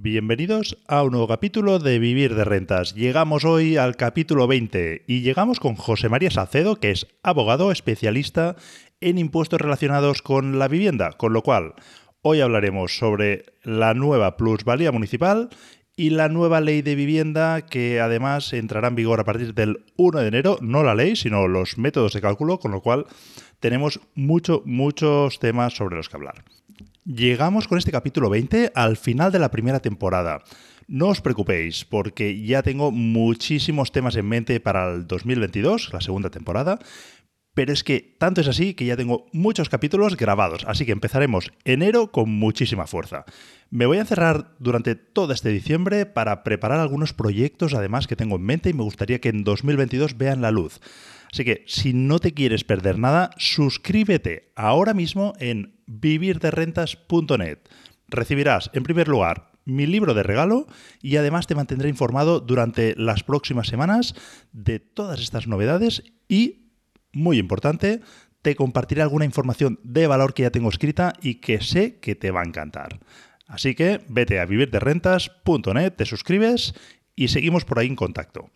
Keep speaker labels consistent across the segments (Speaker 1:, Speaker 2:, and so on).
Speaker 1: Bienvenidos a un nuevo capítulo de Vivir de Rentas. Llegamos hoy al capítulo 20 y llegamos con José María Salcedo, que es abogado especialista en impuestos relacionados con la vivienda, con lo cual hoy hablaremos sobre la nueva plusvalía municipal y la nueva ley de vivienda que además entrará en vigor a partir del 1 de enero, no la ley, sino los métodos de cálculo, con lo cual tenemos mucho, muchos temas sobre los que hablar. Llegamos con este capítulo 20 al final de la primera temporada. No os preocupéis, porque ya tengo muchísimos temas en mente para el 2022, la segunda temporada, pero es que tanto es así que ya tengo muchos capítulos grabados, así que empezaremos enero con muchísima fuerza. Me voy a encerrar durante todo este diciembre para preparar algunos proyectos además que tengo en mente y me gustaría que en 2022 vean la luz. Así que si no te quieres perder nada, suscríbete ahora mismo en vivirderrentas.net. Recibirás, en primer lugar, mi libro de regalo y además te mantendré informado durante las próximas semanas de todas estas novedades y, muy importante, te compartiré alguna información de valor que ya tengo escrita y que sé que te va a encantar. Así que vete a vivirderrentas.net, te suscribes y seguimos por ahí en contacto.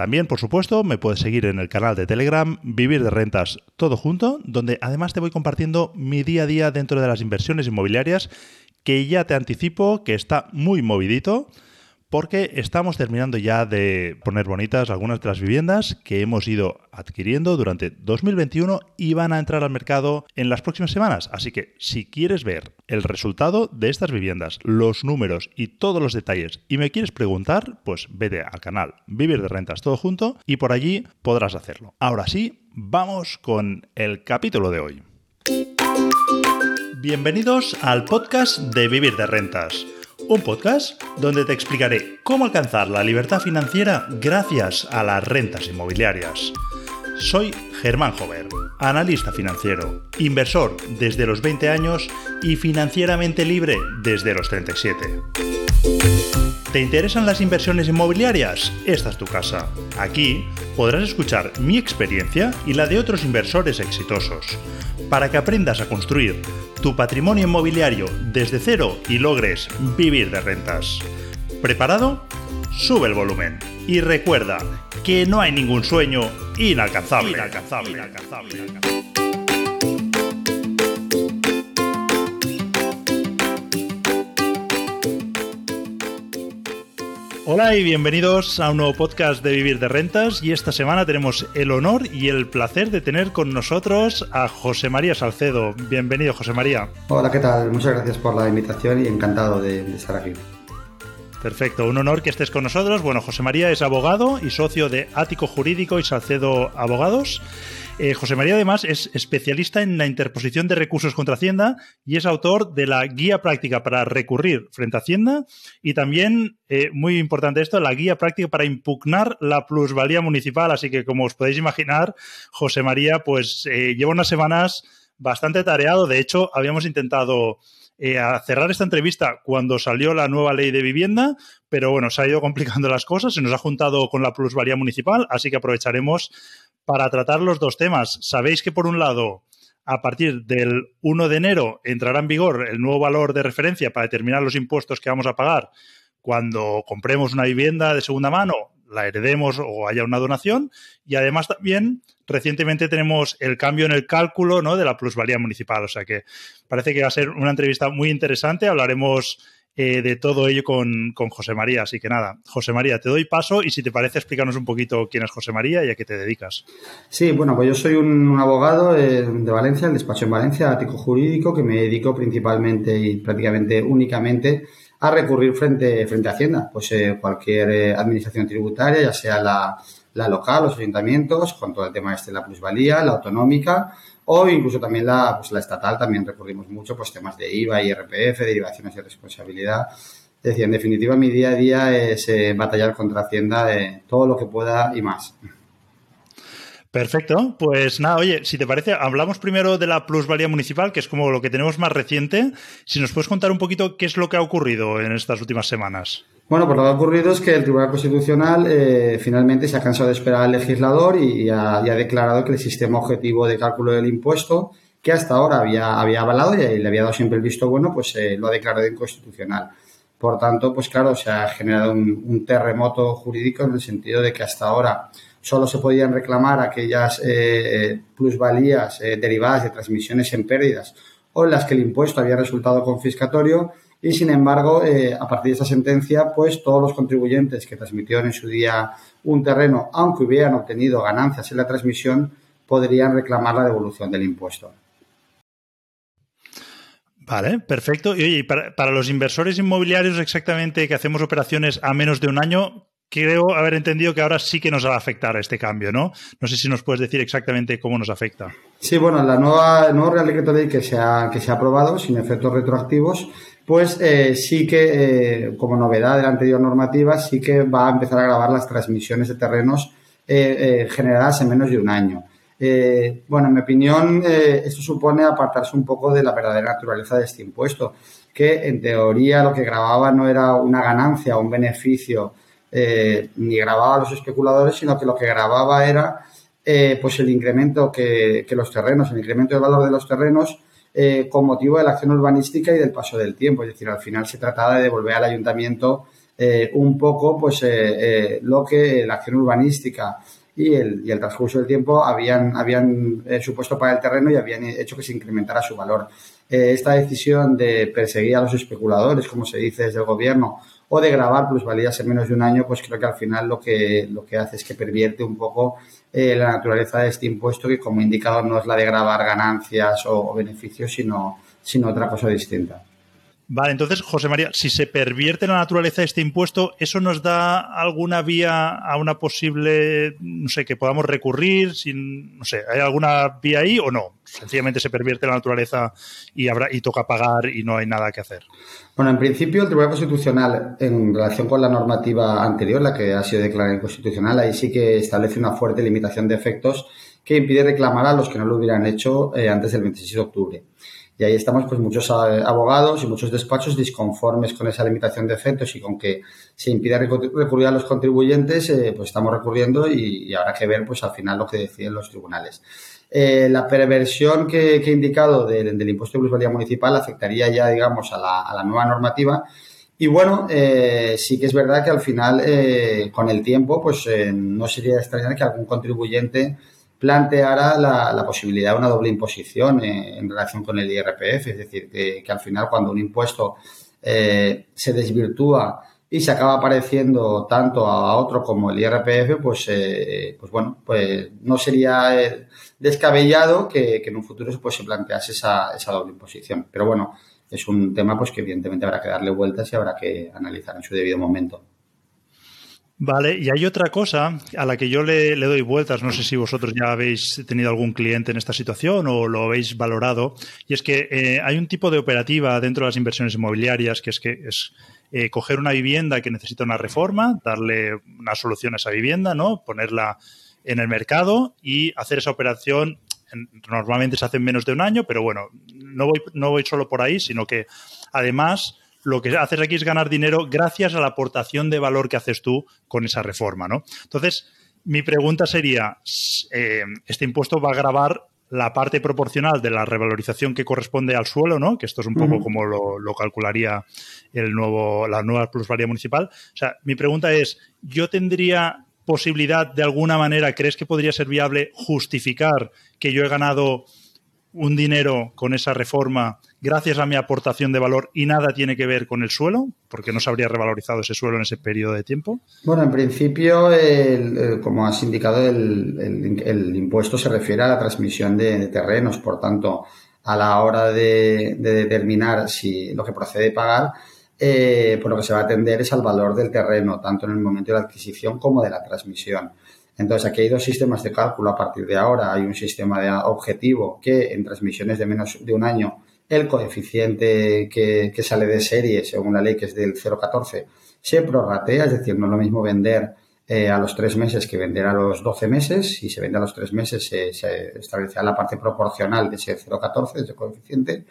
Speaker 1: También, por supuesto, me puedes seguir en el canal de Telegram Vivir de Rentas Todo Junto, donde además te voy compartiendo mi día a día dentro de las inversiones inmobiliarias, que ya te anticipo que está muy movidito porque estamos terminando ya de poner bonitas algunas de las viviendas que hemos ido adquiriendo durante 2021 y van a entrar al mercado en las próximas semanas. Así que si quieres ver el resultado de estas viviendas, los números y todos los detalles y me quieres preguntar, pues vete al canal Vivir de Rentas todo junto y por allí podrás hacerlo. Ahora sí, vamos con el capítulo de hoy. Bienvenidos al podcast de Vivir de Rentas un podcast donde te explicaré cómo alcanzar la libertad financiera gracias a las rentas inmobiliarias. Soy Germán Jover, analista financiero, inversor desde los 20 años y financieramente libre desde los 37. ¿Te interesan las inversiones inmobiliarias? Esta es tu casa. Aquí podrás escuchar mi experiencia y la de otros inversores exitosos, para que aprendas a construir tu patrimonio inmobiliario desde cero y logres vivir de rentas. ¿Preparado? Sube el volumen y recuerda que no hay ningún sueño inalcanzable. Hola y bienvenidos a un nuevo podcast de Vivir de Rentas y esta semana tenemos el honor y el placer de tener con nosotros a José María Salcedo. Bienvenido José María.
Speaker 2: Hola, ¿qué tal? Muchas gracias por la invitación y encantado de, estar aquí.
Speaker 1: Perfecto, un honor que estés con nosotros. Bueno, José María es abogado y socio de Ático Jurídico y Salcedo Abogados. Eh, José María además es especialista en la interposición de recursos contra Hacienda y es autor de la guía práctica para recurrir frente a Hacienda y también, eh, muy importante esto, la guía práctica para impugnar la plusvalía municipal. Así que como os podéis imaginar, José María pues eh, lleva unas semanas bastante tareado. De hecho, habíamos intentado cerrar esta entrevista cuando salió la nueva ley de vivienda, pero bueno, se ha ido complicando las cosas, se nos ha juntado con la plusvalía municipal, así que aprovecharemos para tratar los dos temas. Sabéis que por un lado, a partir del 1 de enero entrará en vigor el nuevo valor de referencia para determinar los impuestos que vamos a pagar cuando compremos una vivienda de segunda mano, la heredemos o haya una donación. Y además también recientemente tenemos el cambio en el cálculo ¿no? de la plusvalía municipal. O sea que parece que va a ser una entrevista muy interesante. Hablaremos eh, de todo ello con, José María. Así que nada, José María, te doy paso y si te parece, explícanos un poquito quién es José María y a qué te dedicas.
Speaker 2: Sí, bueno, pues yo soy un, abogado eh, de Valencia, el despacho en Valencia, ático jurídico, que me dedico principalmente y prácticamente únicamente a recurrir frente, frente a Hacienda, pues eh, cualquier administración tributaria, ya sea la, la local, los ayuntamientos, con todo el tema este de la plusvalía, la autonómica, o incluso también la, pues, la estatal, también recurrimos mucho, pues temas de IVA, IRPF, derivaciones de responsabilidad. Es decir, en definitiva, mi día a día es eh, batallar contra Hacienda de todo lo que pueda y más.
Speaker 1: Perfecto, pues nada, oye, si te parece, hablamos primero de la plusvalía municipal, que es como lo que tenemos más reciente. Si nos puedes contar un poquito qué es lo que ha ocurrido en estas últimas semanas.
Speaker 2: Bueno, pues lo que ha ocurrido es que el Tribunal Constitucional eh, finalmente se ha cansado de esperar al legislador y, ha, declarado que el sistema objetivo de cálculo del impuesto, que hasta ahora había, había avalado y le había dado siempre el visto bueno, pues eh, lo ha declarado inconstitucional. Por tanto, pues claro, se ha generado un, terremoto jurídico en el sentido de que hasta ahora solo se podían reclamar aquellas eh, plusvalías eh, derivadas de transmisiones en pérdidas o en las que el impuesto había resultado confiscatorio y, sin embargo, eh, a partir de esta sentencia, pues todos los contribuyentes que transmitieron en su día un terreno, aunque hubieran obtenido ganancias en la transmisión, podrían reclamar la devolución del impuesto.
Speaker 1: Vale, perfecto. Y oye, para, para, los inversores inmobiliarios exactamente que hacemos operaciones a menos de un año, creo haber entendido que ahora sí que nos va a afectar este cambio, ¿no? No sé si nos puedes decir exactamente cómo nos afecta.
Speaker 2: Sí, bueno, la nueva, el Real Decreto Ley que se ha, aprobado sin efectos retroactivos, pues eh, sí que, eh, como novedad de la anterior normativa, sí que va a empezar a grabar las transmisiones de terrenos eh, generadas en menos de un año. Bueno, en mi opinión, esto supone apartarse un poco de la verdadera naturaleza de este impuesto, que en teoría lo que grababa no era una ganancia o un beneficio, eh, ni grababa a los especuladores, sino que lo que grababa era pues el incremento que, los terrenos, el incremento del valor de los terrenos con motivo de la acción urbanística y del paso del tiempo. Es decir, al final se trataba de devolver al ayuntamiento un poco pues lo que la acción urbanística y el, y el transcurso del tiempo habían, habían eh, supuesto para el terreno y habían hecho que se incrementara su valor. Eh, esta decisión de perseguir a los especuladores, como se dice desde el gobierno, o de grabar plusvalías en menos de un año, pues creo que al final lo que, lo que hace es que pervierte un poco eh, la naturaleza de este impuesto, que como indicado no es la de grabar ganancias o, o beneficios, sino, sino otra cosa distinta.
Speaker 1: Vale, entonces, José María, si se pervierte la naturaleza de este impuesto, ¿eso nos da alguna vía a una posible, no sé, que podamos recurrir? Sin, no sé, ¿hay alguna vía ahí o no? Sencillamente se pervierte la naturaleza y, habrá, y toca pagar y no hay nada que hacer.
Speaker 2: Bueno, en principio, el Tribunal Constitucional, en relación con la normativa anterior, la que ha sido declarada inconstitucional, ahí sí que establece una fuerte limitación de efectos que impide reclamar a los que no lo hubieran hecho eh, antes del 26 de octubre. Y ahí estamos pues muchos eh, abogados y muchos despachos disconformes con esa limitación de efectos y con que se impida recurrir a los contribuyentes, eh, pues estamos recurriendo y, habrá que ver pues al final lo que deciden los tribunales. Eh, la perversión que, he indicado del, impuesto de plusvalía municipal afectaría ya, digamos, a la, nueva normativa. Y bueno, sí que es verdad que al final, con el tiempo, pues no sería extrañar que algún contribuyente planteara la, posibilidad de una doble imposición eh, en relación con el IRPF, es decir, que, al final cuando un impuesto eh, se desvirtúa y se acaba pareciendo tanto a otro como el IRPF, pues, eh, pues bueno, pues no sería descabellado que, en un futuro pues, se plantease esa, esa doble imposición. Pero bueno, es un tema pues que evidentemente habrá que darle vueltas y habrá que analizar en su debido momento.
Speaker 1: Vale, y hay otra cosa a la que yo le, doy vueltas, no sé si vosotros ya habéis tenido algún cliente en esta situación o lo habéis valorado, y es que eh, hay un tipo de operativa dentro de las inversiones inmobiliarias que es que es eh, coger una vivienda que necesita una reforma, darle una solución a esa vivienda, ¿no? Ponerla en el mercado y hacer esa operación. Normalmente se hace en menos de un año, pero bueno, no voy, no voy solo por ahí, sino que además lo que haces aquí es ganar dinero gracias a la aportación de valor que haces tú con esa reforma, ¿no? Entonces, mi pregunta sería, eh, ¿este impuesto va a grabar la parte proporcional de la revalorización que corresponde al suelo, ¿no? Que esto es un poco como lo, calcularía el nuevo, la nueva plusvalía municipal. O sea, mi pregunta es, ¿yo tendría posibilidad de alguna manera, crees que podría ser viable justificar que yo he ganado un dinero con esa reforma gracias a mi aportación de valor y nada tiene que ver con el suelo, porque no se habría revalorizado ese suelo en ese periodo de tiempo?
Speaker 2: Bueno, en principio, como has indicado, el, impuesto se refiere a la transmisión de, terrenos, por tanto, a la hora de, determinar si lo que procede pagar, eh, por lo que se va a atender es al valor del terreno, tanto en el momento de la adquisición como de la transmisión. Entonces, aquí hay dos sistemas de cálculo a partir de ahora. Hay un sistema de objetivo que en transmisiones de menos de un año el coeficiente que, sale de serie, según la ley que es del 0,14, se prorratea, es decir, no es lo mismo vender eh, a los tres meses que vender a los 12 meses. Si se vende a los tres meses, se, establecerá la parte proporcional de ese 0,14, de ese coeficiente.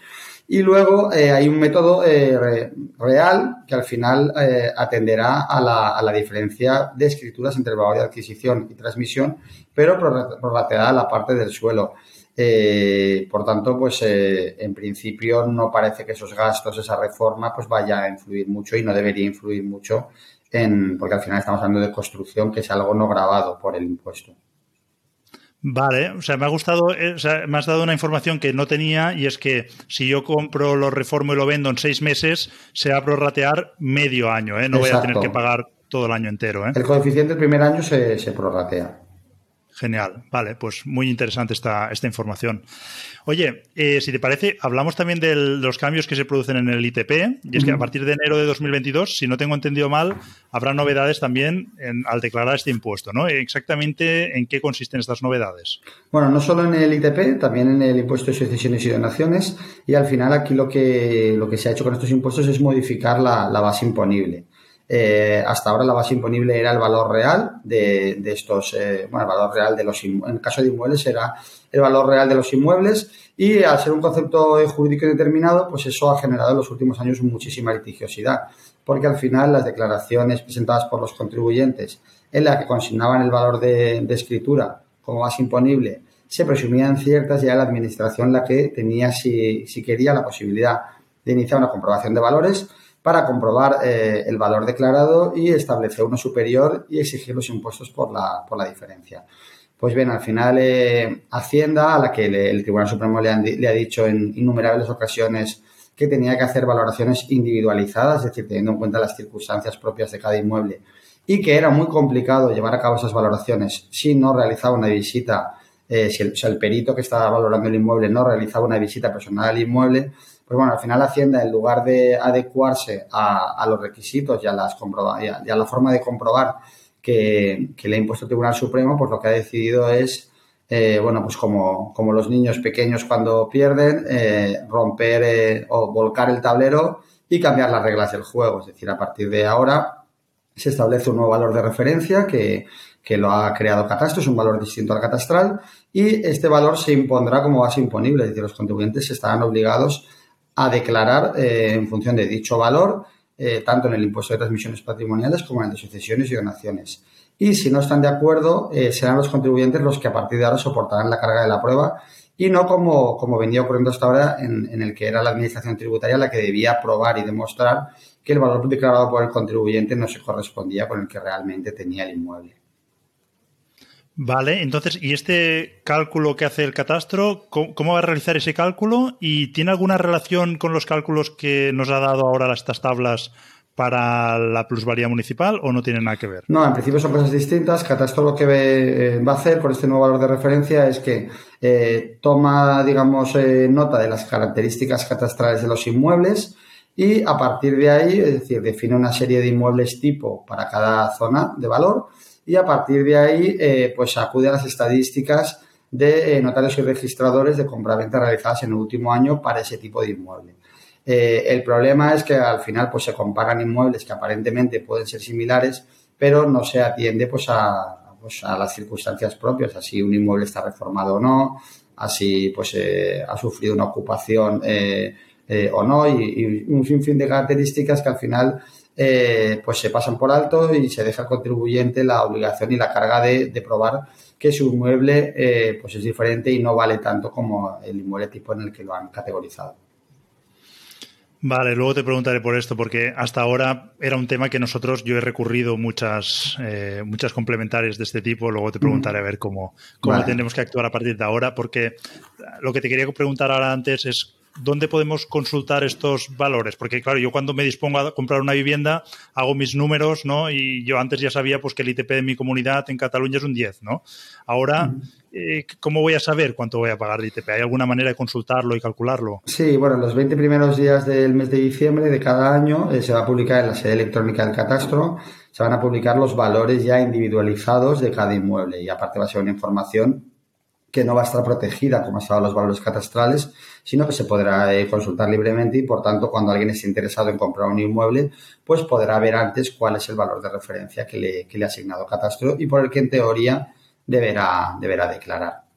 Speaker 2: Y luego eh, hay un método eh, real que al final atenderá a la, a la, diferencia de escrituras entre el valor de adquisición y transmisión, pero prorrateará la parte del suelo. Eh, por tanto, pues eh, en principio no parece que esos gastos, esa reforma, pues vaya a influir mucho y no debería influir mucho en, porque al final estamos hablando de construcción que es algo no grabado por el impuesto.
Speaker 1: Vale, o sea, me ha gustado, eh, o sea, me has dado una información que no tenía y es que si yo compro, lo reformo y lo vendo en seis meses, se va a prorratear medio año, ¿eh? No voy a tener que pagar todo el año entero, ¿eh?
Speaker 2: El coeficiente del primer año se, se prorratea.
Speaker 1: Genial, vale, pues muy interesante esta, esta información. Oye, eh, si te parece, hablamos también de los cambios que se producen en el ITP, y es que a partir de enero de 2022, si no tengo entendido mal, habrá novedades también al declarar este impuesto, ¿no? Exactamente en qué consisten estas novedades.
Speaker 2: Bueno, no solo en el ITP, también en el impuesto de sucesiones y donaciones, y al final aquí lo que, lo que se ha hecho con estos impuestos es modificar la base imponible. Eh, hasta ahora la base imponible era el valor real de, estos, eh, bueno, el valor real de los en el caso de inmuebles era el valor real de los inmuebles y al ser un concepto jurídico determinado, pues eso ha generado en los últimos años muchísima litigiosidad, porque al final las declaraciones presentadas por los contribuyentes en las que consignaban el valor de, escritura como base imponible se presumían ciertas y era la administración la que tenía, si, si quería, la posibilidad de iniciar una comprobación de valores para comprobar eh, el valor declarado y establecer uno superior y exigir los impuestos por la, por la diferencia. Pues bien, al final eh, Hacienda, a la que el Tribunal Supremo le, ha dicho en innumerables ocasiones que tenía que hacer valoraciones individualizadas, es decir, teniendo en cuenta las circunstancias propias de cada inmueble, y que era muy complicado llevar a cabo esas valoraciones si no realizaba una visita, eh, si el perito que estaba valorando el inmueble no realizaba una visita personal al inmueble, pues bueno, al final Hacienda, en lugar de adecuarse a, los requisitos y a, las y a, la forma de comprobar que, le ha impuesto el Tribunal Supremo, pues lo que ha decidido es, eh, bueno, pues como, como, los niños pequeños cuando pierden, eh, romper eh, o volcar el tablero y cambiar las reglas del juego. Es decir, a partir de ahora se establece un nuevo valor de referencia que, que lo ha creado Catastro, es un valor distinto al catastral, y este valor se impondrá como base imponible, es decir, los contribuyentes estarán obligados a declarar eh, en función de dicho valor, eh, tanto en el impuesto de transmisiones patrimoniales como en el de sucesiones y donaciones. Y si no están de acuerdo, eh, serán los contribuyentes los que a partir de ahora soportarán la carga de la prueba y no como, como venía ocurriendo hasta ahora en, el que era la administración tributaria la que debía probar y demostrar que el valor declarado por el contribuyente no se correspondía con el que realmente tenía el inmueble.
Speaker 1: Vale, entonces, ¿y este cálculo que hace el catastro, cómo, va a realizar ese cálculo? ¿Y tiene alguna relación con los cálculos que nos ha dado ahora estas tablas para la plusvalía municipal o no tiene nada que ver?
Speaker 2: No, en principio son cosas distintas. Catastro lo que eh, va a hacer con este nuevo valor de referencia es que eh, toma, digamos, eh, nota de las características catastrales de los inmuebles y a partir de ahí, es decir, define una serie de inmuebles tipo para cada zona de valor y a partir de ahí eh, pues acude a las estadísticas de eh, notarios y registradores de compraventa realizadas en el último año para ese tipo de inmueble. Eh, el problema es que al final pues se comparan inmuebles que aparentemente pueden ser similares, pero no se atiende pues a, pues, a las circunstancias propias, así un inmueble está reformado o no, así pues ha sufrido una ocupación o no, y, y un sinfín de características que al final eh, pues se pasan por alto y se deja al contribuyente la obligación y la carga de, probar que su inmueble eh, pues es diferente y no vale tanto como el inmueble tipo en el que lo han categorizado.
Speaker 1: Vale, luego te preguntaré por esto, porque hasta ahora era un tema que nosotros, yo he recurrido muchas, eh, muchas complementarias de este tipo, luego te preguntaré a ver cómo, cómo tenemos que actuar a partir de ahora, porque lo que te quería preguntar ahora antes es ¿dónde podemos consultar estos valores? Porque, claro, yo cuando me dispongo a comprar una vivienda, hago mis números, ¿no? Y yo antes ya sabía pues, que el ITP de mi comunidad en Cataluña es un 10, ¿no? Ahora, eh, ¿cómo voy a saber cuánto voy a pagar de ITP? ¿Hay alguna manera de consultarlo y calcularlo?
Speaker 2: Sí, bueno, los 20 primeros días del mes de diciembre de cada año eh, se va a publicar en la sede electrónica del catastro, se van a publicar los valores ya individualizados de cada inmueble y aparte va a ser una información que no va a estar protegida como estaban los valores catastrales, sino que se podrá eh, consultar libremente y, por tanto, cuando alguien esté interesado en comprar un inmueble, pues podrá ver antes cuál es el valor de referencia que le, que le ha asignado catastro y por el que, en teoría, deberá, deberá declarar.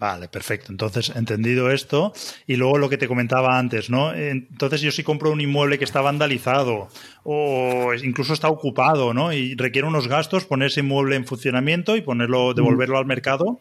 Speaker 1: Vale, perfecto. Entonces, entendido esto, y luego lo que te comentaba antes, ¿no? Entonces, yo si compro un inmueble que está vandalizado o incluso está ocupado, ¿no? Y requiere unos gastos, poner ese inmueble en funcionamiento y ponerlo, devolverlo al mercado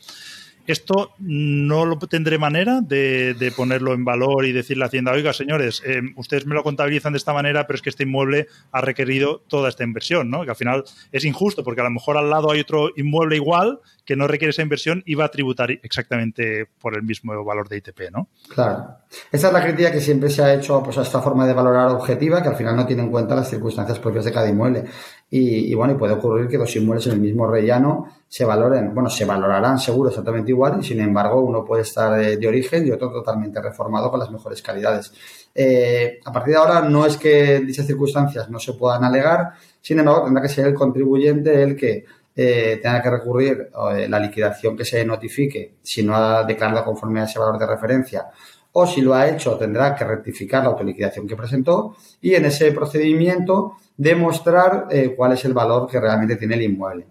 Speaker 1: esto no lo tendré manera de, ponerlo en valor y decirle a Hacienda, oiga, señores, eh, ustedes me lo contabilizan de esta manera, pero es que este inmueble ha requerido toda esta inversión, ¿no? Que al final es injusto, porque a lo mejor al lado hay otro inmueble igual que no requiere esa inversión y va a tributar exactamente por el mismo valor de ITP, ¿no?
Speaker 2: Claro. Esa es la crítica que siempre se ha hecho pues, a esta forma de valorar objetiva, que al final no tiene en cuenta las circunstancias propias de cada inmueble. Y, bueno, y puede ocurrir que dos inmuebles en el mismo rellano se valoren, bueno, se valorarán seguro exactamente igual y sin embargo uno puede estar de, origen y otro totalmente reformado con las mejores calidades. Eh, a partir de ahora no es que dichas circunstancias no se puedan alegar, sin embargo tendrá que ser el contribuyente el que eh, tenga que recurrir eh, la liquidación que se notifique si no ha declarado conforme a ese valor de referencia o si lo ha hecho tendrá que rectificar la autoliquidación que presentó y en ese procedimiento demostrar eh, cuál es el valor que realmente tiene el inmueble.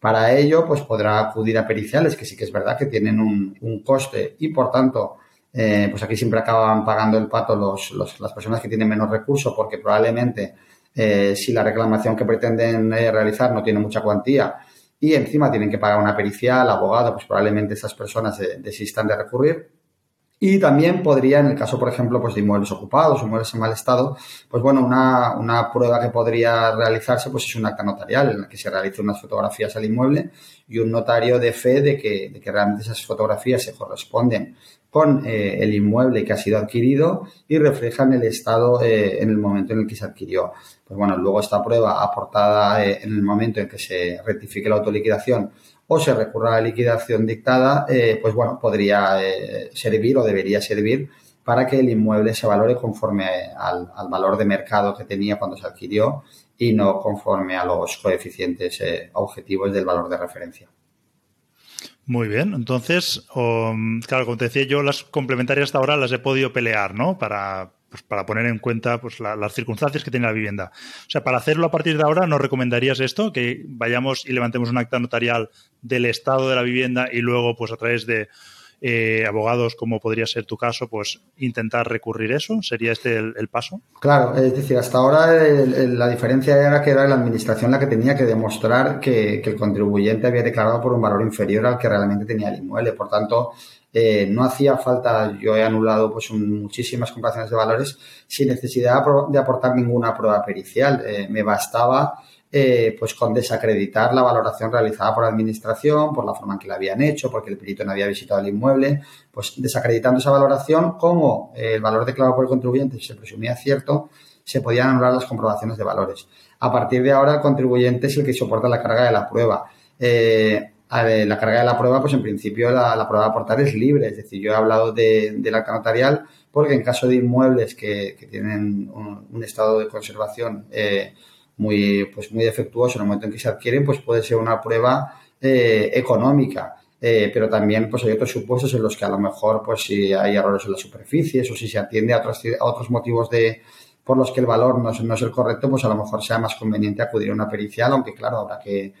Speaker 2: Para ello, pues podrá acudir a periciales, que sí que es verdad que tienen un, coste y por tanto, eh, pues aquí siempre acaban pagando el pato las personas que tienen menos recursos porque probablemente eh, si la reclamación que pretenden realizar no tiene mucha cuantía y encima tienen que pagar una pericial, abogado, pues probablemente esas personas desistan de recurrir y también podría, en el caso, por ejemplo, pues de inmuebles ocupados, inmuebles en mal estado, pues bueno, una, una prueba que podría realizarse pues es un acta notarial en la que se realicen unas fotografías al inmueble y un notario de fe de que, de que realmente esas fotografías se corresponden con eh, el inmueble que ha sido adquirido y reflejan el estado eh, en el momento en el que se adquirió. Pues bueno, luego esta prueba aportada eh, en el momento en que se rectifique la autoliquidación o se recurra a la liquidación dictada, eh, pues bueno, podría eh, servir o debería servir para que el inmueble se valore conforme al, valor de mercado que tenía cuando se adquirió y no conforme a los coeficientes eh, objetivos del valor de referencia.
Speaker 1: Muy bien, entonces, um, claro, como te decía yo, las complementarias hasta ahora las he podido pelear, ¿no? Para, pues para poner en cuenta pues, las circunstancias que tiene la vivienda. O sea, para hacerlo a partir de ahora, ¿nos recomendarías esto? Que vayamos y levantemos un acta notarial del estado de la vivienda y luego, pues a través de eh, abogados, como podría ser tu caso, pues intentar recurrir eso? ¿Sería este el, paso?
Speaker 2: Claro, es decir, hasta ahora la diferencia era que era la administración la que tenía que demostrar que, el contribuyente había declarado por un valor inferior al que realmente tenía el inmueble. Por tanto, eh, no hacía falta, yo he anulado pues muchísimas comparaciones de valores sin necesidad de aportar ninguna prueba pericial. Eh, me bastaba eh, pues con desacreditar la valoración realizada por la administración, por la forma en que la habían hecho, porque el perito no había visitado el inmueble, pues desacreditando esa valoración, como el valor declarado por el contribuyente se presumía cierto, se podían anular las comprobaciones de valores. A partir de ahora, el contribuyente es el que soporta la carga de la prueba. Eh, la carga de la prueba, pues en principio la, prueba a aportar es libre. Es decir, yo he hablado de, del acta notarial porque en caso de inmuebles que, tienen un, estado de conservación eh, muy, pues muy defectuoso en el momento en que se adquieren, pues puede ser una prueba eh, económica. Eh, pero también pues hay otros supuestos en los que a lo mejor pues si hay errores en las superficies o si se atiende a otros, a otros motivos de por los que el valor no es, no es el correcto, pues a lo mejor sea más conveniente acudir a una pericial, aunque claro, habrá que,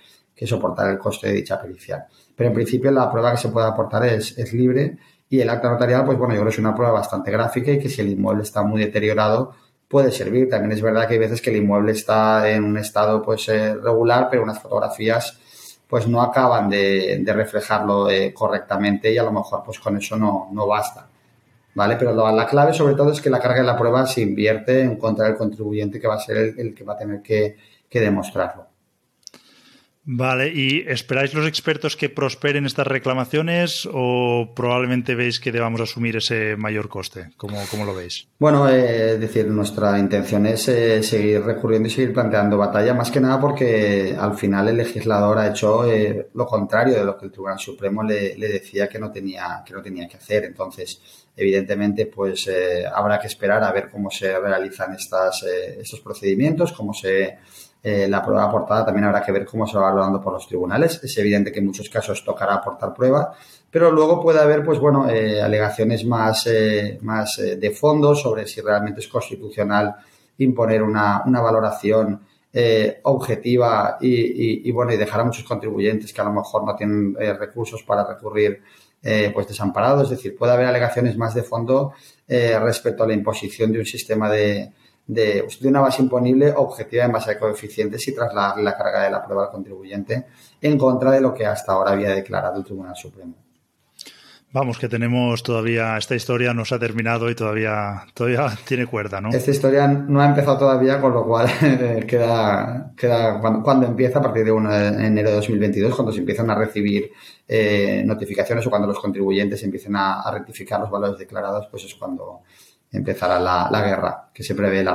Speaker 2: soportar el coste de dicha pericial. Pero en principio la prueba que se puede aportar es, es libre y el acta notarial, pues bueno, yo creo que es una prueba bastante gráfica y que si el inmueble está muy deteriorado, puede servir. También es verdad que hay veces que el inmueble está en un estado pues eh, regular, pero unas fotografías pues no acaban de, reflejarlo eh, correctamente y a lo mejor pues con eso no, no basta. ¿Vale? Pero la clave sobre todo es que la carga de la prueba se invierte en contra del contribuyente que va a ser el, que va a tener que demostrarlo.
Speaker 1: Vale, ¿y esperáis los expertos que prosperen estas reclamaciones o probablemente veis que debamos asumir ese mayor coste? ¿Cómo, lo veis?
Speaker 2: Bueno, eh, es decir, nuestra intención es eh, seguir recurriendo y seguir planteando batalla, más que nada porque al final el legislador ha hecho eh, lo contrario de lo que el Tribunal Supremo le, decía que no tenía que no tenía que hacer. Entonces, evidentemente, pues habrá que esperar a ver cómo se realizan estas, estos procedimientos, cómo se eh, la prueba aportada también habrá que ver cómo se va valorando por los tribunales. Es evidente que en muchos casos tocará aportar prueba, pero luego puede haber, pues bueno, eh, alegaciones más, eh, más de fondo sobre si realmente es constitucional imponer una, una valoración objetiva y, y, bueno, y dejar a muchos contribuyentes que a lo mejor no tienen recursos para recurrir pues desamparados. Es decir, puede haber alegaciones más de fondo respecto a la imposición de un sistema de, de, una base imponible objetiva en base a coeficientes y trasladar la carga de la prueba al contribuyente en contra de lo que hasta ahora había declarado el Tribunal Supremo.
Speaker 1: Vamos, que tenemos todavía, esta historia no se ha terminado y todavía, todavía tiene cuerda, ¿no?
Speaker 2: Esta historia no ha empezado todavía, con lo cual queda, queda cuando, empieza, a partir de 1 de enero de 2022, cuando se empiezan a recibir eh, notificaciones o cuando los contribuyentes empiecen a, rectificar los valores declarados, pues es cuando empezará la, guerra que se prevé la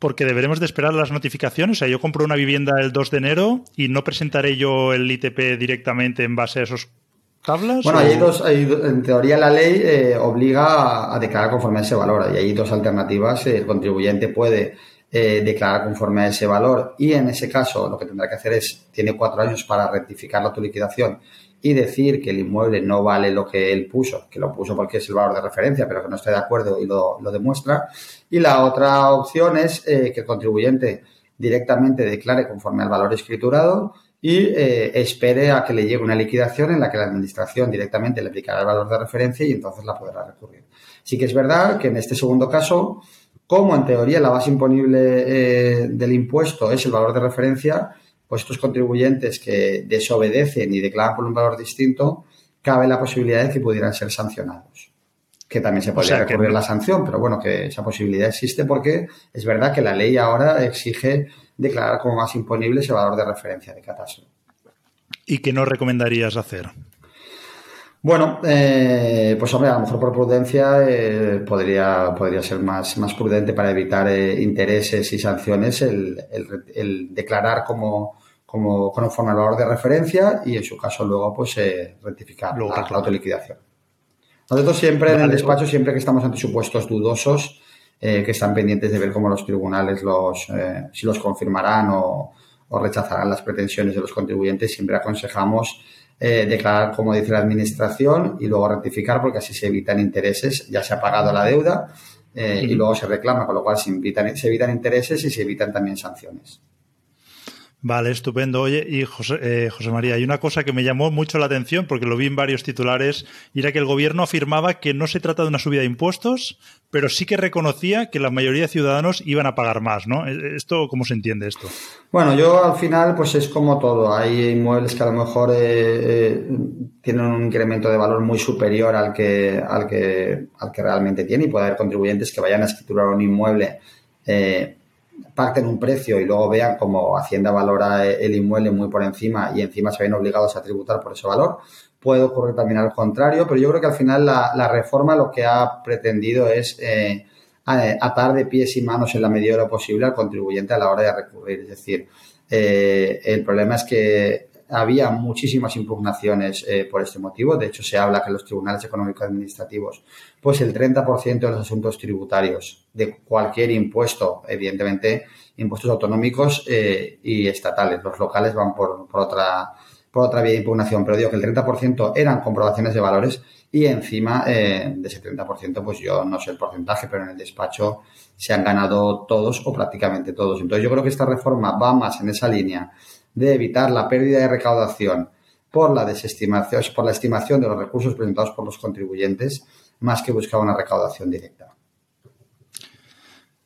Speaker 1: porque deberemos de esperar las notificaciones. O sea, yo compro una vivienda el 2 de enero y no presentaré yo el ITP directamente en base a esos tablas.
Speaker 2: Bueno, hay dos, en teoría la ley eh, obliga a, declarar conforme a ese valor y hay dos alternativas. El contribuyente puede eh, declarar conforme a ese valor y en ese caso lo que tendrá que hacer es, tiene cuatro años para rectificar la tu liquidación y decir que el inmueble no vale lo que él puso, que lo puso porque es el valor de referencia, pero que no está de acuerdo y lo, demuestra. Y la otra opción es eh, que el contribuyente directamente declare conforme al valor escriturado y eh, espere a que le llegue una liquidación en la que la administración directamente le aplicará el valor de referencia y entonces la podrá recurrir. Sí que es verdad que en este segundo caso, como en teoría la base imponible eh, del impuesto es el valor de referencia, pues estos contribuyentes que desobedecen y declaran por un valor distinto, cabe la posibilidad de que pudieran ser sancionados. Que también se podría recurrir la sanción, pero bueno, que esa posibilidad existe porque es verdad que la ley ahora exige declarar como más imponible ese valor de referencia de catastro.
Speaker 1: ¿Y qué nos recomendarías hacer?
Speaker 2: Bueno, eh, pues hombre, a lo mejor por prudencia eh, podría, podría ser más, más prudente para evitar eh, intereses y sanciones el, el declarar como, como conforme al valor de referencia y en su caso luego pues eh, rectificar la, autoliquidación. Nosotros siempre en el despacho, siempre que estamos ante supuestos dudosos, eh, que están pendientes de ver cómo los tribunales los, eh, si los confirmarán o, rechazarán las pretensiones de los contribuyentes, siempre aconsejamos declarar como dice la administración y luego rectificar porque así se evitan intereses, ya se ha pagado la deuda y luego se reclama, con lo cual se evitan intereses y se evitan también sanciones.
Speaker 1: Vale, estupendo. Oye, y José, eh, José, María, hay una cosa que me llamó mucho la atención porque lo vi en varios titulares y era que el gobierno afirmaba que no se trata de una subida de impuestos, pero sí que reconocía que la mayoría de ciudadanos iban a pagar más, ¿no? Eh, ¿Esto cómo se entiende esto?
Speaker 2: Bueno, yo al final, pues es como todo. Hay inmuebles que a lo mejor eh, tienen un incremento de valor muy superior al que, al que, al que realmente tiene y puede haber contribuyentes que vayan a escriturar un inmueble pacten un precio y luego vean cómo Hacienda valora el inmueble muy por encima y encima se ven obligados a tributar por ese valor. Puede ocurrir también al contrario, pero yo creo que al final la, reforma lo que ha pretendido es eh, atar de pies y manos en la medida de lo posible al contribuyente a la hora de recurrir. Es decir, eh, el problema es que había muchísimas impugnaciones eh, por este motivo. De hecho, se habla que los tribunales económicos administrativos, pues el 30% de los asuntos tributarios de cualquier impuesto, evidentemente impuestos autonómicos eh, y estatales, los locales van por, otra por otra vía de impugnación, pero digo que el 30% eran comprobaciones de valores y encima eh, de ese 30%, pues yo no sé el porcentaje, pero en el despacho se han ganado todos o prácticamente todos. Entonces yo creo que esta reforma va más en esa línea de evitar la pérdida de recaudación por la desestimación, por la estimación de los recursos presentados por los contribuyentes, más que buscar una recaudación directa.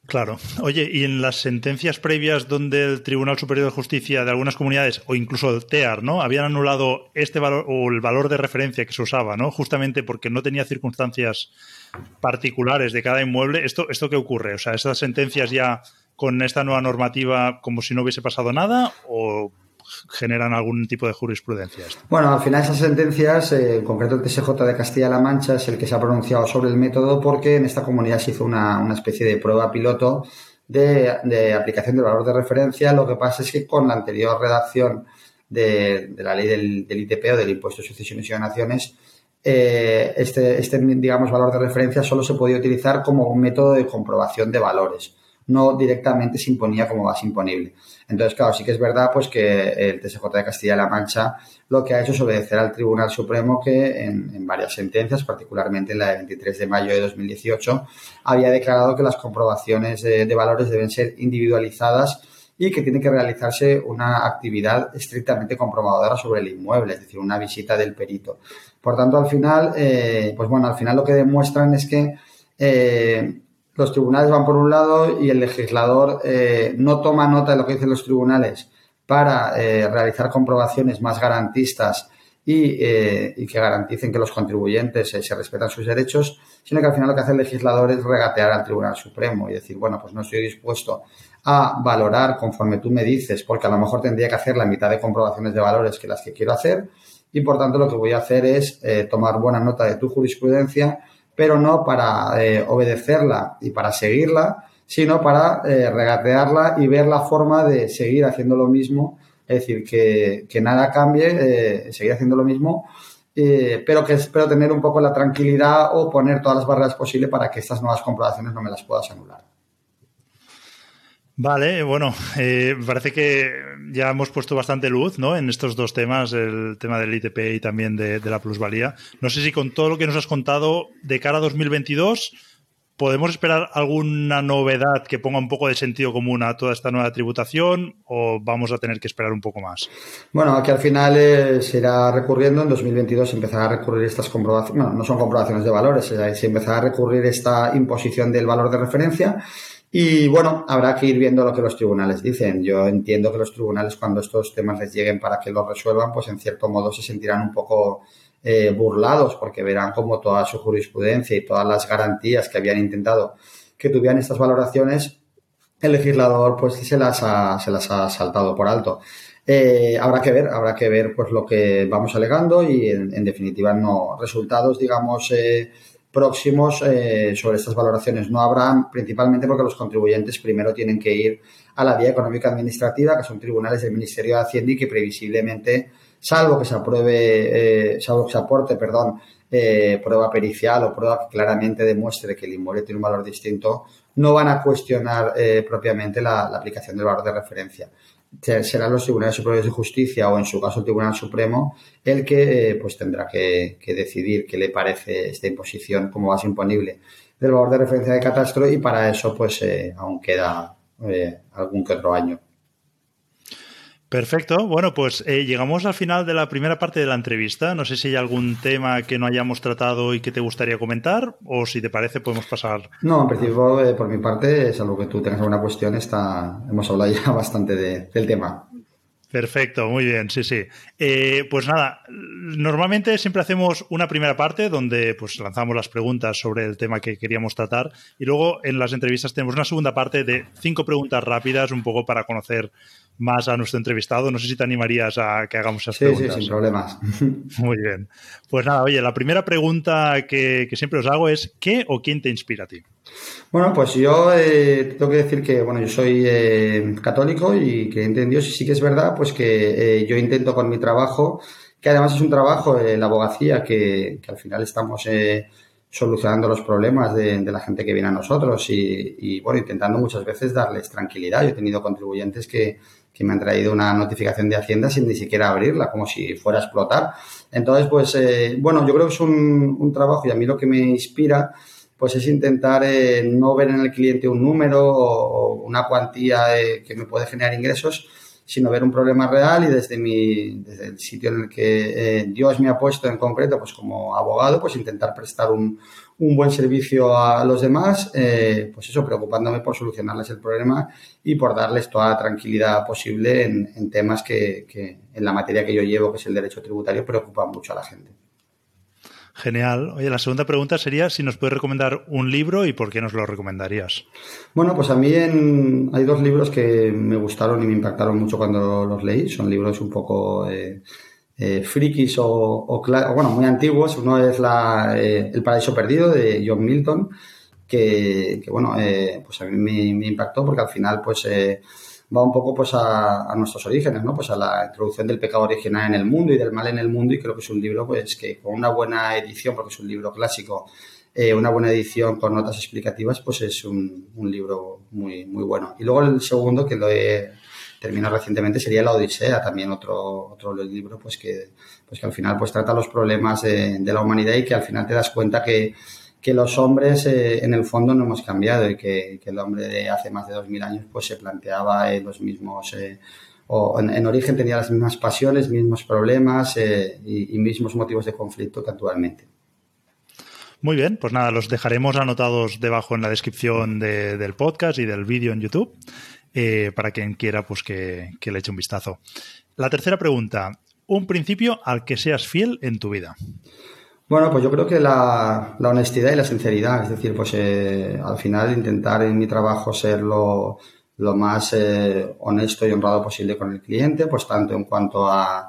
Speaker 1: Claro. Oye, y en las sentencias previas donde el Tribunal Superior de Justicia de algunas comunidades o incluso el TEAR, ¿no? Habían anulado este valor o el valor de referencia que se usaba, ¿no? Justamente porque no tenía circunstancias particulares de cada inmueble. ¿Esto, esto qué ocurre? O sea, esas sentencias ya con esta nueva normativa como si no hubiese pasado nada o generan algún tipo de jurisprudencia?
Speaker 2: Bueno, al final esas sentencias, eh, en concreto el TSJ de Castilla-La Mancha es el que se ha pronunciado sobre el método porque en esta comunidad se hizo una, especie de prueba piloto de, aplicación del valor de referencia. Lo que pasa es que con la anterior redacción de, la ley del, ITP o del Impuesto de Sucesiones y Donaciones, eh, este, este, digamos, valor de referencia solo se podía utilizar como un método de comprobación de valores no directamente se imponía como base imponible. Entonces, claro, sí que es verdad pues que el TSJ de Castilla-La Mancha lo que ha hecho es obedecer al Tribunal Supremo que en, varias sentencias, particularmente en la de 23 de mayo de 2018, había declarado que las comprobaciones de, valores deben ser individualizadas y que tiene que realizarse una actividad estrictamente comprobadora sobre el inmueble, es decir, una visita del perito. Por tanto, al final, eh, pues bueno, al final lo que demuestran es que eh, los tribunales van por un lado y el legislador eh, no toma nota de lo que dicen los tribunales para eh, realizar comprobaciones más garantistas y, que garanticen que los contribuyentes se respetan sus derechos, sino que al final lo que hace el legislador es regatear al Tribunal Supremo y decir, bueno, pues no estoy dispuesto a valorar conforme tú me dices, porque a lo mejor tendría que hacer la mitad de comprobaciones de valores que las que quiero hacer, y por tanto lo que voy a hacer es tomar buena nota de tu jurisprudencia pero no para eh, obedecerla y para seguirla, sino para eh, regatearla y ver la forma de seguir haciendo lo mismo, es decir, que, nada cambie, eh, seguir haciendo lo mismo, pero que espero tener un poco la tranquilidad o poner todas las barreras posibles para que estas nuevas comprobaciones no me las puedas anular.
Speaker 1: Vale, bueno, eh, parece que ya hemos puesto bastante luz ¿no? en estos dos temas, el tema del ITP y también de, la plusvalía. No sé si con todo lo que nos has contado de cara a 2022, ¿podemos esperar alguna novedad que ponga un poco de sentido común a toda esta nueva tributación o vamos a tener que esperar un poco más?
Speaker 2: Bueno, aquí al final eh, se irá recurriendo, en 2022 se empezará a recurrir estas comprobaciones, bueno, no son comprobaciones de valores, se empezará a recurrir esta imposición del valor de referencia y bueno, habrá que ir viendo lo que los tribunales dicen. Yo entiendo que los tribunales cuando estos temas les lleguen para que los resuelvan, pues en cierto modo se sentirán un poco eh, burlados porque verán como toda su jurisprudencia y todas las garantías que habían intentado que tuvieran estas valoraciones, el legislador pues se las ha, se las ha saltado por alto. Eh, habrá que ver, habrá que ver pues lo que vamos alegando y en, definitiva no resultados, digamos, eh, próximos eh, sobre estas valoraciones. No habrán, principalmente porque los contribuyentes primero tienen que ir a la vía económica administrativa, que son tribunales del Ministerio de Hacienda y que previsiblemente, salvo que se apruebe, eh, salvo que se aporte, perdón, eh, prueba pericial o prueba que claramente demuestre que el inmueble tiene un valor distinto, no van a cuestionar propiamente la aplicación del valor de referencia serán los tribunales superiores de justicia o en su caso el Tribunal Supremo el que eh, pues tendrá que, decidir qué le parece esta imposición como base imponible del valor de referencia de catastro y para eso pues eh, aún queda eh, algún que otro año.
Speaker 1: Perfecto. Bueno, pues eh, llegamos al final de la primera parte de la entrevista. No sé si hay algún tema que no hayamos tratado y que te gustaría comentar o si te parece podemos pasar.
Speaker 2: No, en principio, eh, por mi parte, es algo que tú tengas alguna cuestión. Está, hemos hablado ya bastante del tema.
Speaker 1: Perfecto, muy bien, sí, sí. Eh, pues nada, normalmente siempre hacemos una primera parte donde pues lanzamos las preguntas sobre el tema que queríamos tratar y luego en las entrevistas tenemos una segunda parte de cinco preguntas rápidas un poco para conocer más a nuestro entrevistado. No sé si te animarías a que hagamos esas preguntas.
Speaker 2: Sí, sin problemas.
Speaker 1: Muy bien. Pues nada, oye, la primera pregunta que, siempre os hago es ¿qué o quién te inspira a ti?
Speaker 2: Bueno, pues yo eh, tengo que decir que, bueno, yo soy eh, católico y que en Dios y sí que es verdad, pues que eh, yo intento con mi trabajo, que además es un trabajo en la abogacía que, al final estamos solucionando los problemas de, la gente que viene a nosotros y, y, bueno, intentando muchas veces darles tranquilidad. Yo he tenido contribuyentes que, que me han traído una notificación de Hacienda sin ni siquiera abrirla, como si fuera a explotar. Entonces, pues, eh, bueno, yo creo que es un, trabajo y a mí lo que me inspira, pues es intentar eh, no ver en el cliente un número o, una cuantía eh, que me puede generar ingresos, sino ver un problema real y desde, mi, desde el sitio en el que Dios me ha puesto en concreto, pues como abogado, pues intentar prestar un, un buen servicio a los demás, eh, pues eso, preocupándome por solucionarles el problema y por darles toda la tranquilidad posible en, temas que, en la materia que yo llevo, que es el derecho tributario, preocupan mucho a la gente.
Speaker 1: Genial. Oye, la segunda pregunta sería si nos puedes recomendar un libro y por qué nos lo recomendarías.
Speaker 2: Bueno, pues a mí hay dos libros que me gustaron y me impactaron mucho cuando los leí. Son libros un poco... Eh, eh, frikis o, bueno, muy antiguos. Uno es la, eh, El Paraíso Perdido de John Milton, que, bueno, eh, pues a mí me, impactó porque al final pues va un poco pues a, nuestros orígenes, ¿no? Pues a la introducción del pecado original en el mundo y del mal en el mundo y creo que es un libro pues que con una buena edición, porque es un libro clásico, una buena edición con notas explicativas, pues es un, un libro muy, muy bueno. Y luego el segundo que lo he terminó recientemente sería La Odisea, también otro, otro libro pues que, pues que al final pues trata los problemas de, la humanidad y que al final te das cuenta que, los hombres eh, en el fondo no hemos cambiado y que, el hombre de hace más de dos mil años pues se planteaba los mismos... Eh, o en, origen tenía las mismas pasiones, mismos problemas eh, y, mismos motivos de conflicto que actualmente.
Speaker 1: Muy bien, pues nada, los dejaremos anotados debajo en la descripción del podcast y del vídeo en YouTube. Eh, para quien quiera pues que, le eche un vistazo. La tercera pregunta, un principio al que seas fiel en tu vida.
Speaker 2: Bueno, pues yo creo que la, honestidad y la sinceridad, es decir, pues eh, al final intentar en mi trabajo ser lo, más eh, honesto y honrado posible con el cliente, pues tanto en cuanto a,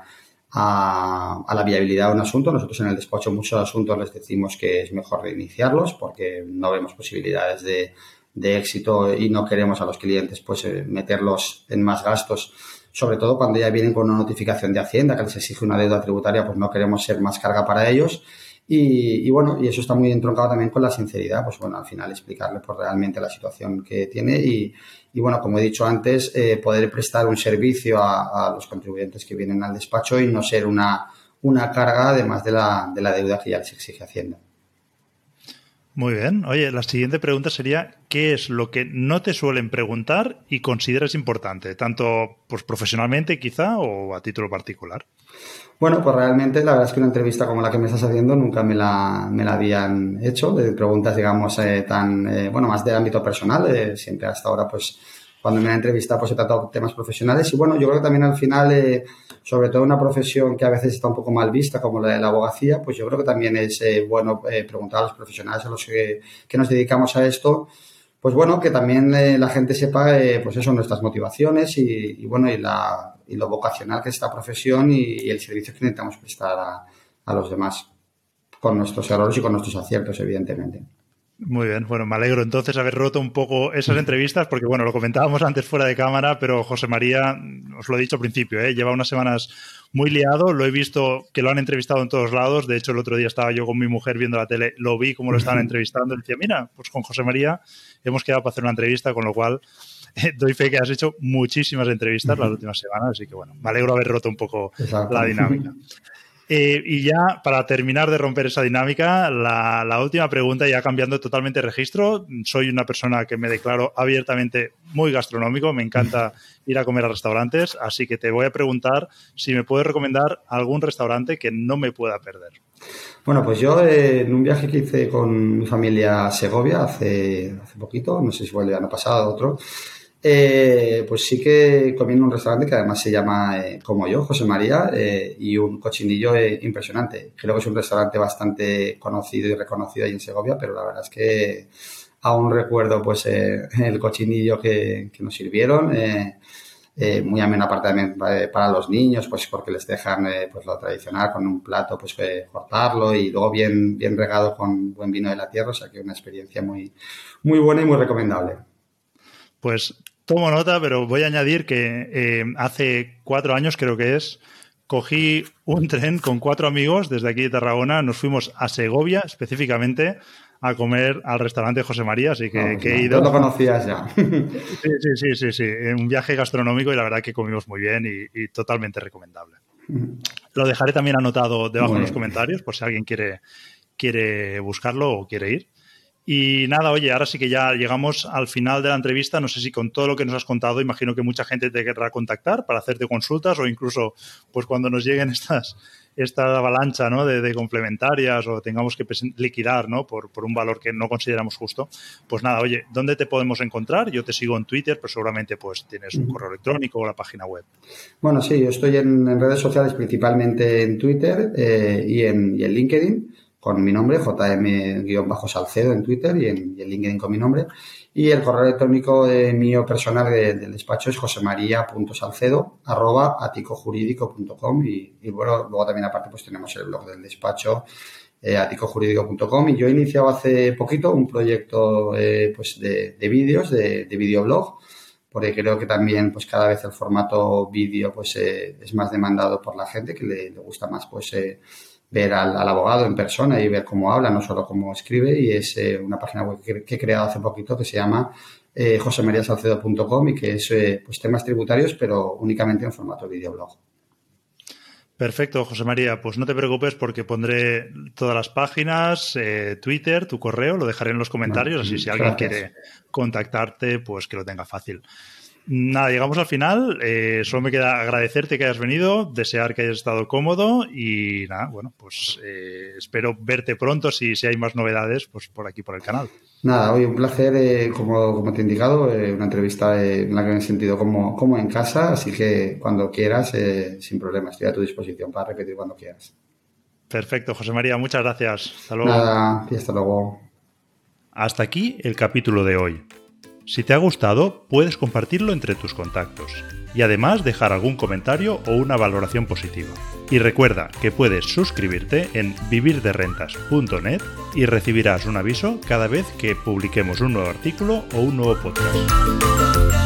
Speaker 2: a, la viabilidad de un asunto. Nosotros en el despacho muchos asuntos les decimos que es mejor reiniciarlos porque no vemos posibilidades de, de éxito y no queremos a los clientes pues eh, meterlos en más gastos sobre todo cuando ya vienen con una notificación de Hacienda que les exige una deuda tributaria, pues no queremos ser más carga para ellos y, bueno, y eso está muy entroncado también con la sinceridad, pues bueno, al final explicarle pues realmente la situación que tiene y, bueno, como he dicho antes, eh, poder prestar un servicio a, los contribuyentes que vienen al despacho y no ser una, una carga además de la, de la deuda que ya les exige Hacienda.
Speaker 1: Muy bien. Oye, la siguiente pregunta sería, ¿qué es lo que no te suelen preguntar y consideras importante, tanto pues, profesionalmente quizá o a título particular?
Speaker 2: Bueno, pues realmente la verdad es que una entrevista como la que me estás haciendo nunca me la, me la habían hecho, de preguntas, digamos, eh, tan, eh, bueno, más de ámbito personal. Eh, siempre hasta ahora, pues, cuando me han entrevistado, pues he tratado temas profesionales. Y bueno, yo creo que también al final, sobre todo una profesión que a veces está un poco mal vista, como la de la abogacía, pues yo creo que también es bueno preguntar a los profesionales a los que, que nos dedicamos a esto, pues bueno, que también la gente sepa, pues eso, nuestras motivaciones y, y bueno, y la, y lo vocacional que es esta profesión y, el servicio que intentamos prestar a, a, los demás, con nuestros errores y con nuestros aciertos, evidentemente.
Speaker 1: Muy bien, bueno, me alegro entonces haber roto un poco esas entrevistas, porque bueno, lo comentábamos antes fuera de cámara, pero José María, os lo he dicho al principio, ¿eh? lleva unas semanas muy liado, lo he visto que lo han entrevistado en todos lados, de hecho el otro día estaba yo con mi mujer viendo la tele, lo vi como lo estaban entrevistando, y decía, mira, pues con José María hemos quedado para hacer una entrevista, con lo cual doy fe que has hecho muchísimas entrevistas las últimas semanas, así que bueno, me alegro haber roto un poco la dinámica. Eh, y ya, para terminar de romper esa dinámica, la, última pregunta, ya cambiando totalmente registro. Soy una persona que me declaro abiertamente muy gastronómico, me encanta ir a comer a restaurantes, así que te voy a preguntar si me puedes recomendar algún restaurante que no me pueda perder.
Speaker 2: Bueno, pues yo eh, en un viaje que hice con mi familia a Segovia hace, hace poquito, no sé si fue el año pasado o otro, eh, pues sí que comí en un restaurante que además se llama eh, como yo, José María, eh, y un cochinillo impresionante. Creo que es un restaurante bastante conocido y reconocido ahí en Segovia, pero la verdad es que aún recuerdo pues el cochinillo que, nos sirvieron. muy ameno aparte también para los niños, pues porque les dejan pues lo tradicional con un plato, pues cortarlo y luego bien, bien regado con buen vino de la tierra, o sea que una experiencia muy, muy buena y muy recomendable.
Speaker 1: Pues Tomo nota, pero voy a añadir que eh, hace cuatro años, creo que es, cogí un tren con cuatro amigos desde aquí de Tarragona. Nos fuimos a Segovia específicamente a comer al restaurante José María, así que,
Speaker 2: ah,
Speaker 1: he
Speaker 2: ido. lo conocías ya.
Speaker 1: Sí, sí, sí, sí, sí. Un viaje gastronómico y la verdad que comimos muy bien y, totalmente recomendable. Lo dejaré también anotado debajo en los comentarios por si alguien quiere, quiere buscarlo o quiere ir. Y nada, oye, ahora sí que ya llegamos al final de la entrevista. No sé si con todo lo que nos has contado, imagino que mucha gente te querrá contactar para hacerte consultas o incluso pues cuando nos lleguen estas esta avalancha ¿no? de, complementarias o tengamos que liquidar ¿no? por, por, un valor que no consideramos justo, pues nada, oye, ¿dónde te podemos encontrar? Yo te sigo en Twitter, pero seguramente pues tienes un correo electrónico o la página web.
Speaker 2: Bueno, sí, yo estoy en, redes sociales, principalmente en Twitter eh, y, en, y en LinkedIn con mi nombre, JM-Salcedo en Twitter y en, LinkedIn con mi nombre. Y el correo electrónico de mío personal del despacho es josemaria.salcedo arroba aticojurídico.com y, bueno, luego también aparte pues tenemos el blog del despacho eh, aticojurídico.com y yo he iniciado hace poquito un proyecto eh, pues de, vídeos, de, de videoblog porque creo que también pues cada vez el formato vídeo pues eh, es más demandado por la gente que le, le gusta más pues eh, ver al, abogado en persona y ver cómo habla, no solo cómo escribe. Y es eh, una página web que, he creado hace poquito que se llama eh, josemariasalcedo.com y que es eh, pues temas tributarios, pero únicamente en formato videoblog.
Speaker 1: Perfecto, José María. Pues no te preocupes porque pondré todas las páginas, eh, Twitter, tu correo, lo dejaré en los comentarios, así si alguien quiere contactarte, pues que lo tenga fácil. Nada, llegamos al final. Eh, solo me queda agradecerte que hayas venido, desear que hayas estado cómodo y nada, bueno, pues eh, espero verte pronto si, si hay más novedades pues por aquí, por el canal.
Speaker 2: Nada, hoy un placer, eh, como, como te he indicado, una entrevista en la que me he sentido como, como en casa, así que cuando quieras, sin problema, estoy a tu disposición para repetir cuando quieras.
Speaker 1: Perfecto, José María, muchas gracias. Hasta luego.
Speaker 2: Nada, y hasta luego.
Speaker 1: Hasta aquí el capítulo de hoy. Si te ha gustado, puedes compartirlo entre tus contactos y además dejar algún comentario o una valoración positiva. Y recuerda que puedes suscribirte en vivirderrentas.net y recibirás un aviso cada vez que publiquemos un nuevo artículo o un nuevo podcast.